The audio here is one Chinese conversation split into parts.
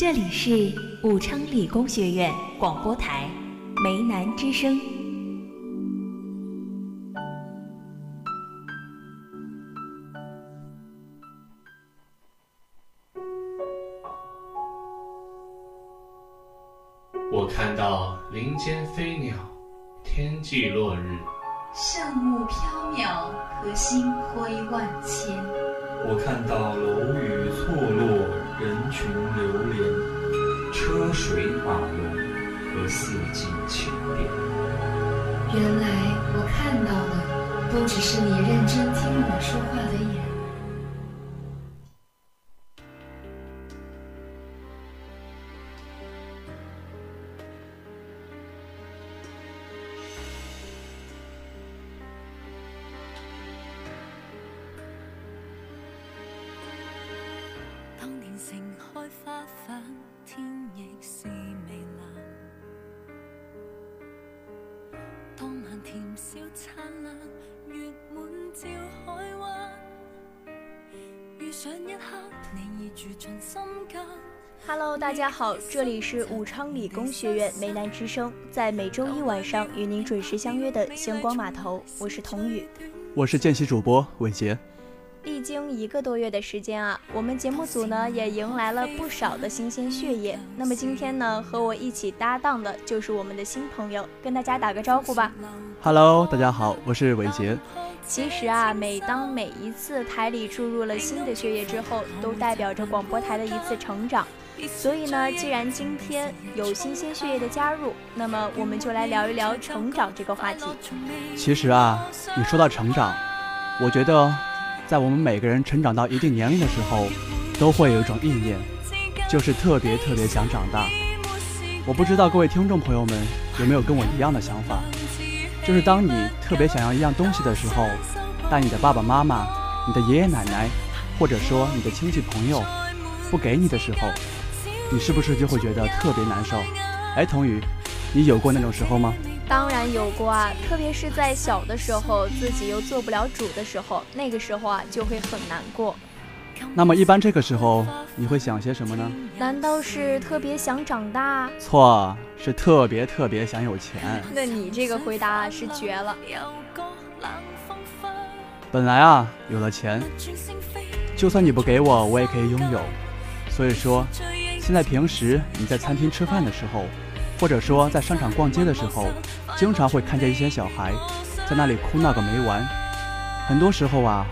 这里是武昌理工学院广播台梅南之声。都只是你认真听我说话的眼。好，这里是武昌理工学院梅南之声，在每周一晚上与您准时相约的星光码头，我是童宇，我是见习主播伟杰。历经一个多月的时间啊，我们节目组呢也迎来了不少的新鲜血液。那么今天呢，和我一起搭档的就是我们的新朋友，跟大家打个招呼吧。Hello，大家好，我是伟杰。其实啊，每当每一次台里注入了新的血液之后，都代表着广播台的一次成长。所以呢，既然今天有新鲜血液的加入，那么我们就来聊一聊成长这个话题。其实啊，你说到成长，我觉得，在我们每个人成长到一定年龄的时候，都会有一种意念，就是特别特别想长大。我不知道各位听众朋友们有没有跟我一样的想法，就是当你特别想要一样东西的时候，但你的爸爸妈妈、你的爷爷奶奶，或者说你的亲戚朋友不给你的时候。你是不是就会觉得特别难受？哎，童宇，你有过那种时候吗？当然有过啊，特别是在小的时候，自己又做不了主的时候，那个时候啊就会很难过。那么一般这个时候你会想些什么呢？难道是特别想长大？错，是特别特别想有钱。那你这个回答是绝了。本来啊，有了钱，就算你不给我，我也可以拥有。所以说。现在平时你在餐厅吃饭的时候，或者说在商场逛街的时候，经常会看见一些小孩在那里哭闹个没完。很多时候啊，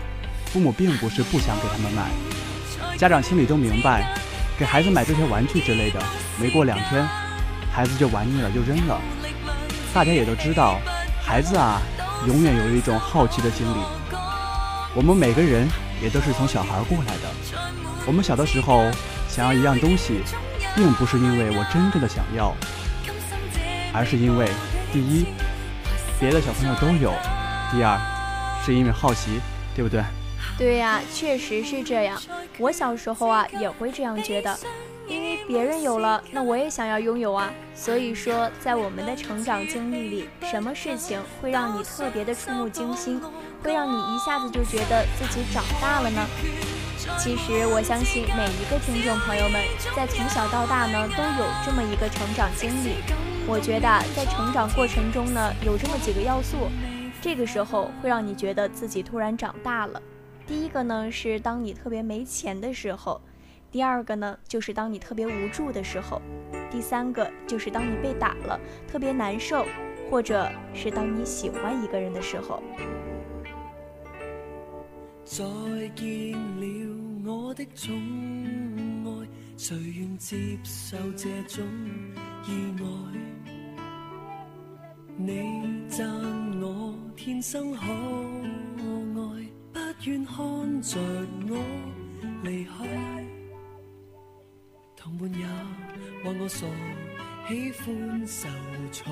父母并不是不想给他们买，家长心里都明白，给孩子买这些玩具之类的，没过两天，孩子就玩腻了就扔了。大家也都知道，孩子啊，永远有一种好奇的心理。我们每个人也都是从小孩过来的，我们小的时候。想要一样东西，并不是因为我真正的想要，而是因为第一，别的小朋友都有；第二，是因为好奇，对不对？对呀，确实是这样。我小时候啊，也会这样觉得，因为别人有了，那我也想要拥有啊。所以说，在我们的成长经历里，什么事情会让你特别的触目惊心，会让你一下子就觉得自己长大了呢？其实我相信每一个听众朋友们，在从小到大呢，都有这么一个成长经历。我觉得在成长过程中呢，有这么几个要素，这个时候会让你觉得自己突然长大了。第一个呢是当你特别没钱的时候，第二个呢就是当你特别无助的时候，第三个就是当你被打了特别难受，或者是当你喜欢一个人的时候。再见了我的宠爱，谁愿接受这种意外？你赞我天生可爱，不愿看着我离开。同伴也话我傻，喜欢受挫，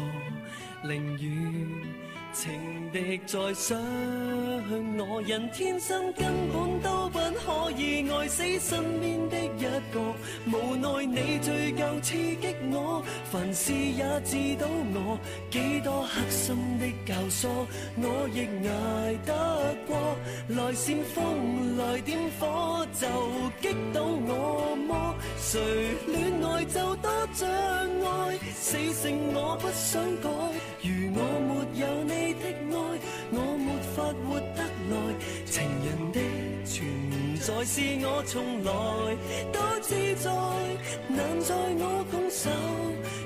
宁愿。情敌在伤我，人天生根本都不可以爱死身边的一个。无奈你最够刺激我，凡事也治到我。几多黑心的教唆，我亦挨得过。来煽风来点火，就击倒我么？谁恋爱就多障碍，死性我不想改。如我没有你的爱，我没法活得来。情人的在是我从来都自在，难在我拱手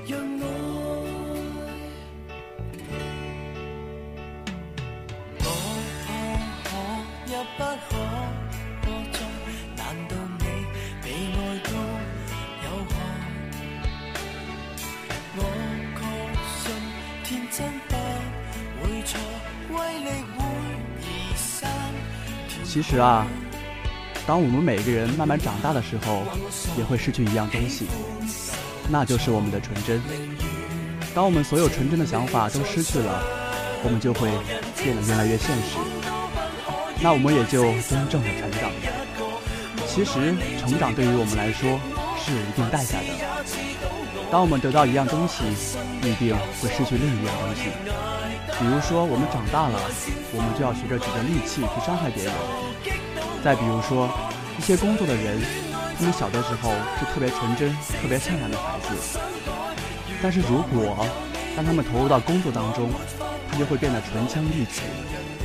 让爱。我怕可也不可多再，难道你比爱都有害？我确信天真不会错，威力会移散。其实啊，当我们每个人慢慢长大的时候，也会失去一样东西，那就是我们的纯真。当我们所有纯真的想法都失去了，我们就会变得越来越现实，那我们也就真正的成长。其实，成长对于我们来说是有一定代价的。当我们得到一样东西，必定会失去另一样东西。比如说，我们长大了，我们就要学着举着利器去伤害别人。再比如说，一些工作的人，他们小的时候是特别纯真、特别善良的孩子，但是如果当他们投入到工作当中，他就会变得唇枪利齿，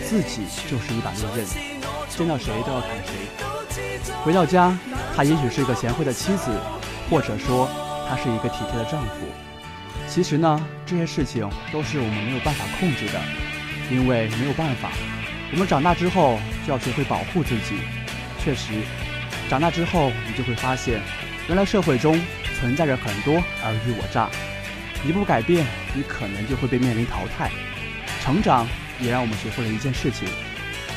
自己就是一把利刃，见到谁都要砍谁。回到家，他也许是一个贤惠的妻子，或者说他是一个体贴的丈夫。其实呢，这些事情都是我们没有办法控制的，因为没有办法。我们长大之后就要学会保护自己。确实，长大之后你就会发现，原来社会中存在着很多尔虞我诈。一不改变，你可能就会被面临淘汰。成长也让我们学会了一件事情，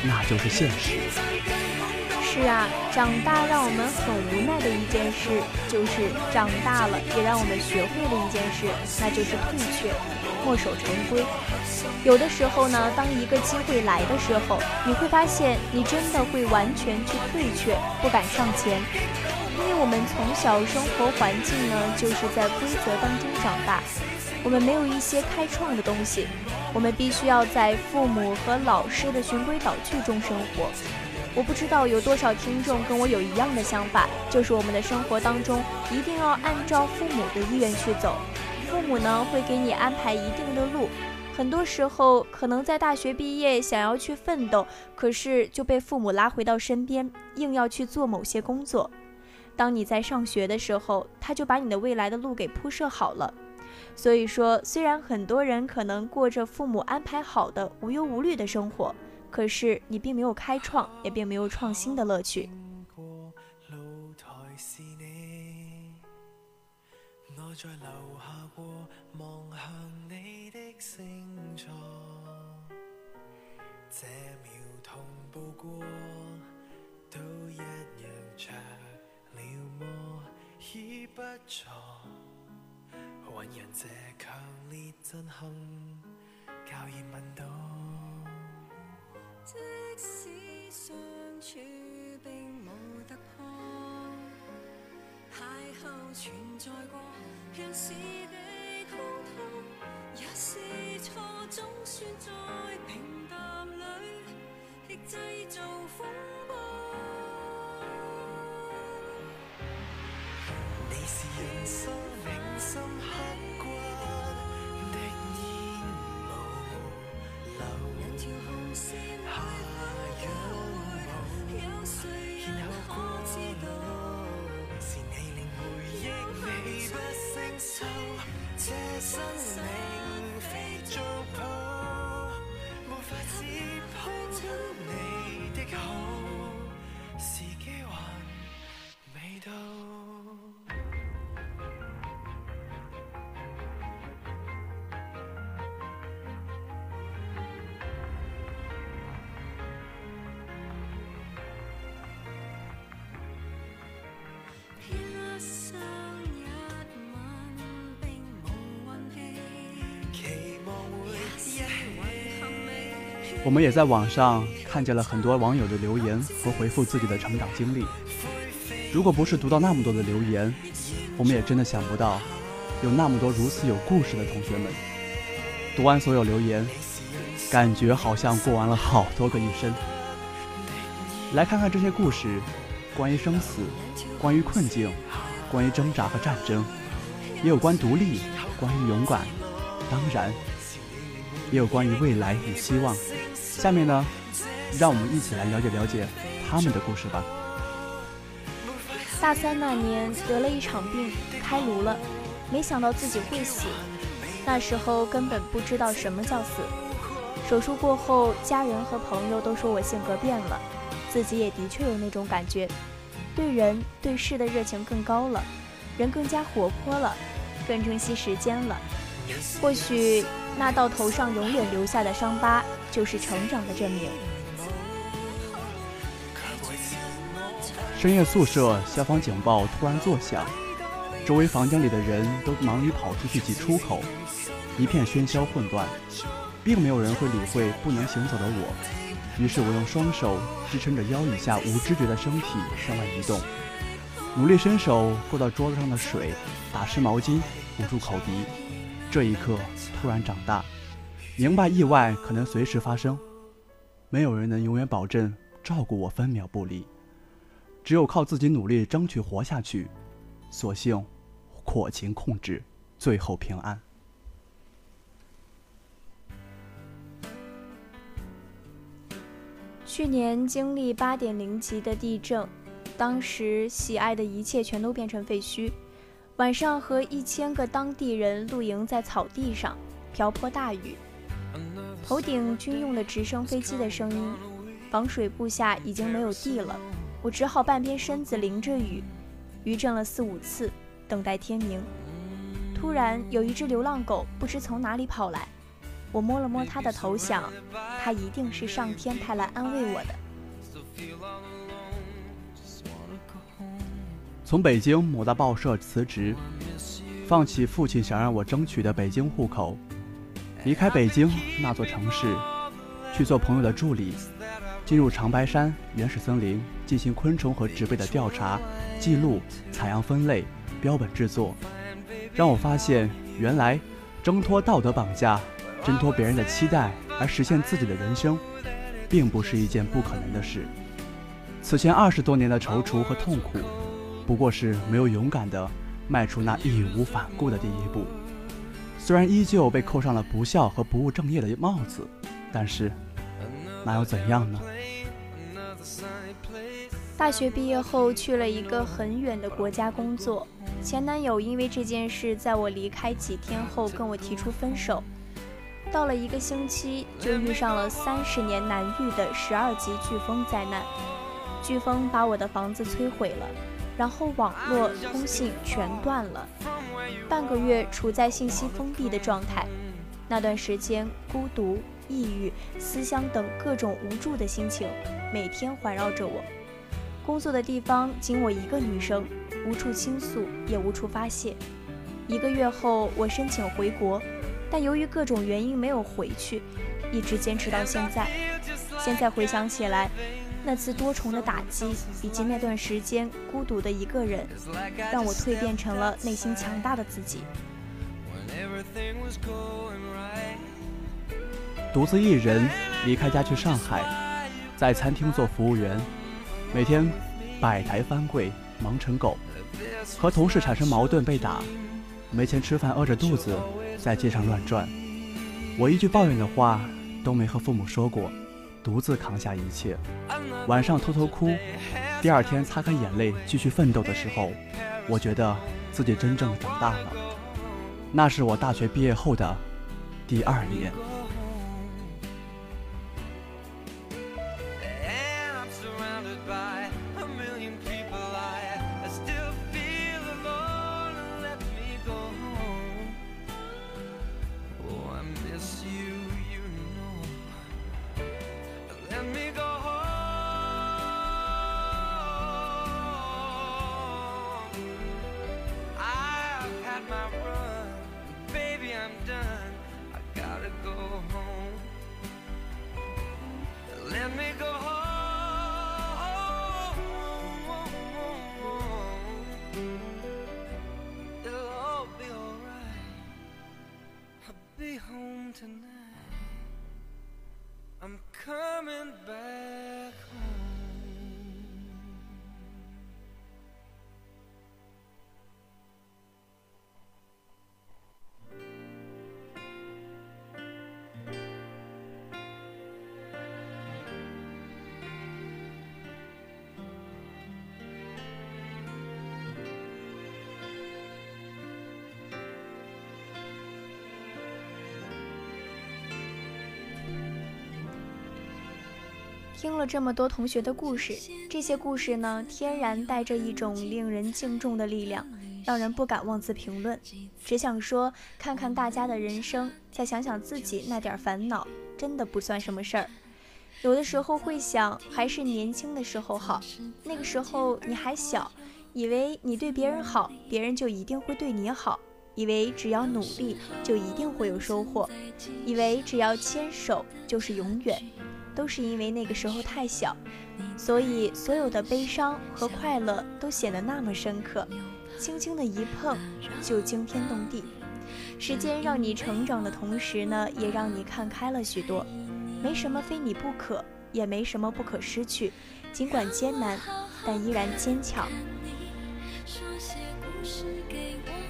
那就是现实。是啊，长大让我们很无奈的一件事，就是长大了也让我们学会了一件事，那就是退却，墨守成规。有的时候呢，当一个机会来的时候，你会发现你真的会完全去退却，不敢上前，因为我们从小生活环境呢，就是在规则当中长大，我们没有一些开创的东西，我们必须要在父母和老师的循规蹈矩中生活。我不知道有多少听众跟我有一样的想法，就是我们的生活当中一定要按照父母的意愿去走，父母呢会给你安排一定的路，很多时候可能在大学毕业想要去奋斗，可是就被父母拉回到身边，硬要去做某些工作。当你在上学的时候，他就把你的未来的路给铺设好了。所以说，虽然很多人可能过着父母安排好的无忧无虑的生活。可是你并没有开创，也并没有创新的乐趣。我在这秒同步过，都一样着了么？已不错，浑然这强烈震撼，教验问到。即使相處並無突破，邂逅存在過，讓是地空拖，也是錯，總算在平淡是人生銘心刻骨的煙霧，兩條紅線下仰我们也在网上看见了很多网友的留言和回复自己的成长经历。如果不是读到那么多的留言，我们也真的想不到有那么多如此有故事的同学们。读完所有留言，感觉好像过完了好多个一生。来看看这些故事，关于生死，关于困境，关于挣扎和战争，也有关独立，关于勇敢，当然，也有关于未来与希望。下面呢，让我们一起来了解了解他们的故事吧。大三那年得了一场病，开颅了，没想到自己会死。那时候根本不知道什么叫死。手术过后，家人和朋友都说我性格变了，自己也的确有那种感觉，对人对事的热情更高了，人更加活泼了，更珍惜时间了。或许那到头上永远留下的伤疤，就是成长的证明。深夜宿舍，消防警报突然作响，周围房间里的人都忙于跑出去挤出口，一片喧嚣混乱。并没有人会理会不能行走的我，于是我用双手支撑着腰以下无知觉的身体向外移动，努力伸手够到桌子上的水，打湿毛巾捂住口鼻。这一刻突然长大，明白意外可能随时发生，没有人能永远保证照顾我分秒不离，只有靠自己努力争取活下去。所幸，火情控制，最后平安。去年经历八点零级的地震，当时喜爱的一切全都变成废墟。晚上和一千个当地人露营在草地上，瓢泼大雨，头顶军用的直升飞机的声音，防水布下已经没有地了，我只好半边身子淋着雨，余震了四五次，等待天明。突然有一只流浪狗不知从哪里跑来。我摸了摸他的头，想，他一定是上天派来安慰我的。从北京某大报社辞职，放弃父亲想让我争取的北京户口，离开北京那座城市，去做朋友的助理，进入长白山原始森林进行昆虫和植被的调查、记录、采样、分类、标本制作，让我发现，原来挣脱道德绑架。挣脱别人的期待而实现自己的人生，并不是一件不可能的事。此前二十多年的踌躇和痛苦，不过是没有勇敢地迈出那义无反顾的第一步。虽然依旧被扣上了不孝和不务正业的帽子，但是那又怎样呢？大学毕业后去了一个很远的国家工作，前男友因为这件事，在我离开几天后跟我提出分手。到了一个星期，就遇上了三十年难遇的十二级飓风灾难。飓风把我的房子摧毁了，然后网络通信全断了，半个月处在信息封闭的状态。那段时间，孤独、抑郁、思乡等各种无助的心情每天环绕着我。工作的地方仅我一个女生，无处倾诉，也无处发泄。一个月后，我申请回国。但由于各种原因没有回去，一直坚持到现在。现在回想起来，那次多重的打击，以及那段时间孤独的一个人，让我蜕变成了内心强大的自己。独自一人离开家去上海，在餐厅做服务员，每天摆台翻柜，忙成狗，和同事产生矛盾被打，没钱吃饭，饿着肚子。在街上乱转，我一句抱怨的话都没和父母说过，独自扛下一切。晚上偷偷哭，第二天擦干眼泪继续奋斗的时候，我觉得自己真正长大了。那是我大学毕业后的第二年。听了这么多同学的故事，这些故事呢，天然带着一种令人敬重的力量，让人不敢妄自评论。只想说，看看大家的人生，再想想自己那点烦恼，真的不算什么事儿。有的时候会想，还是年轻的时候好。那个时候你还小，以为你对别人好，别人就一定会对你好；以为只要努力就一定会有收获；以为只要牵手就是永远。都是因为那个时候太小，所以所有的悲伤和快乐都显得那么深刻，轻轻的一碰就惊天动地。时间让你成长的同时呢，也让你看开了许多。没什么非你不可，也没什么不可失去。尽管艰难，但依然坚强。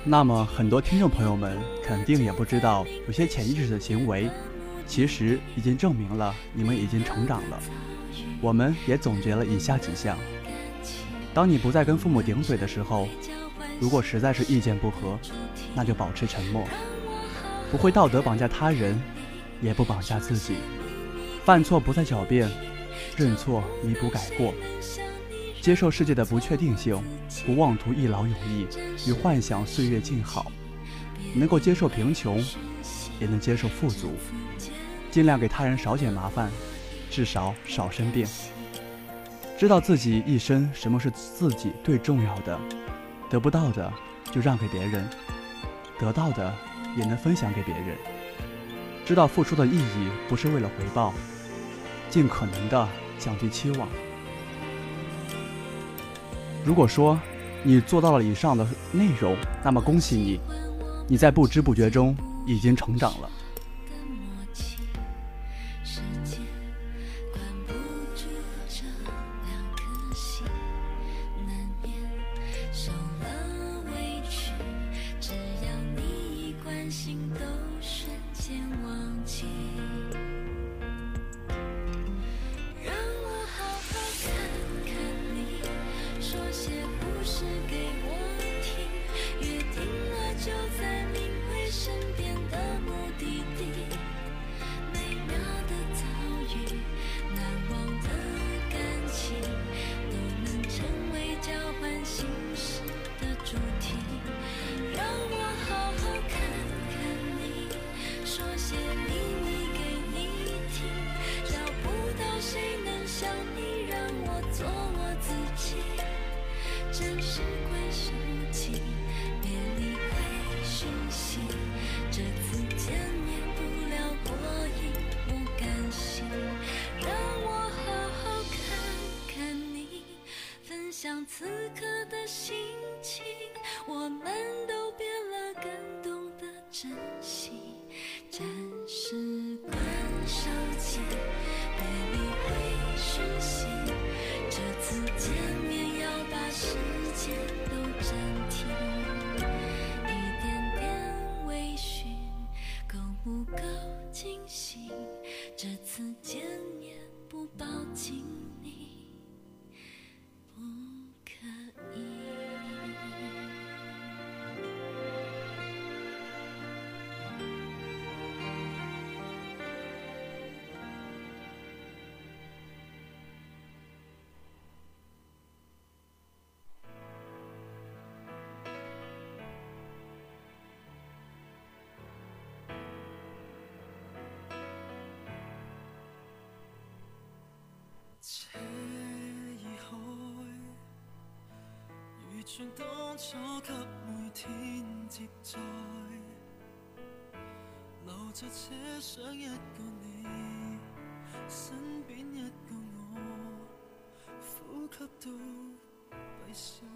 那么，很多听众朋友们肯定也不知道，有些潜意识的行为。其实已经证明了你们已经成长了。我们也总结了以下几项：当你不再跟父母顶嘴的时候，如果实在是意见不合，那就保持沉默，不会道德绑架他人，也不绑架自己。犯错不再狡辩，认错弥补改过，接受世界的不确定性，不妄图一劳永逸与幻想岁月静好，能够接受贫穷，也能接受富足。尽量给他人少点麻烦，至少少生病。知道自己一生什么是自己最重要的，得不到的就让给别人，得到的也能分享给别人。知道付出的意义不是为了回报，尽可能的降低期望。如果说你做到了以上的内容，那么恭喜你，你在不知不觉中已经成长了。当初给每天接载，留在车上一个你，身边一个我，呼吸都闭锁。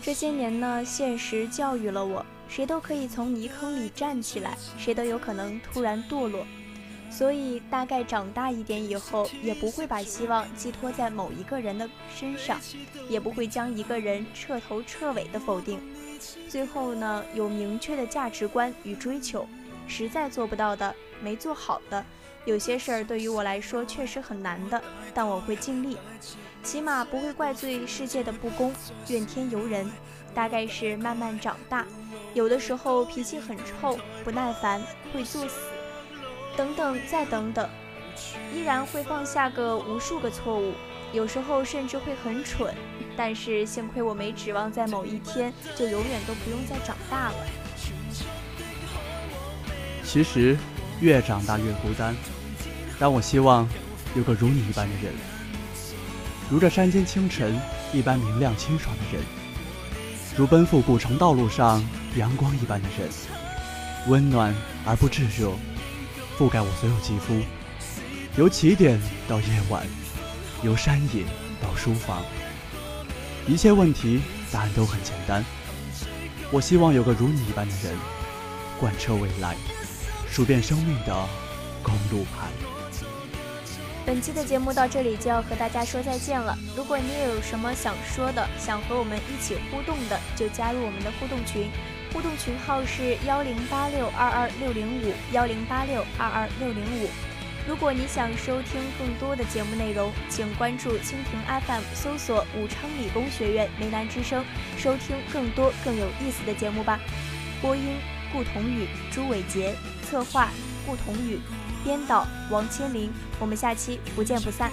这些年呢，现实教育了我，谁都可以从泥坑里站起来，谁都有可能突然堕落。所以，大概长大一点以后，也不会把希望寄托在某一个人的身上，也不会将一个人彻头彻尾的否定。最后呢，有明确的价值观与追求，实在做不到的，没做好的，有些事儿对于我来说确实很难的，但我会尽力，起码不会怪罪世界的不公，怨天尤人。大概是慢慢长大。有的时候脾气很臭，不耐烦，会作死，等等再等等，依然会犯下个无数个错误，有时候甚至会很蠢。但是幸亏我没指望在某一天就永远都不用再长大了。其实越长大越孤单，但我希望有个如你一般的人，如这山间清晨一般明亮清爽的人，如奔赴古城道路上阳光一般的人，温暖而不炙热，覆盖我所有肌肤，由起点到夜晚，由山野到书房，一切问题答案都很简单。我希望有个如你一般的人，贯彻未来。数遍生命的公路牌。本期的节目到这里就要和大家说再见了。如果你也有什么想说的，想和我们一起互动的，就加入我们的互动群，互动群号是幺零八六二二六零五幺零八六二二六零五。如果你想收听更多的节目内容，请关注蜻蜓 FM，搜索武昌理工学院梅兰之声，收听更多更有意思的节目吧。播音：顾同宇、朱伟杰。策划顾同宇，编导王千林，我们下期不见不散。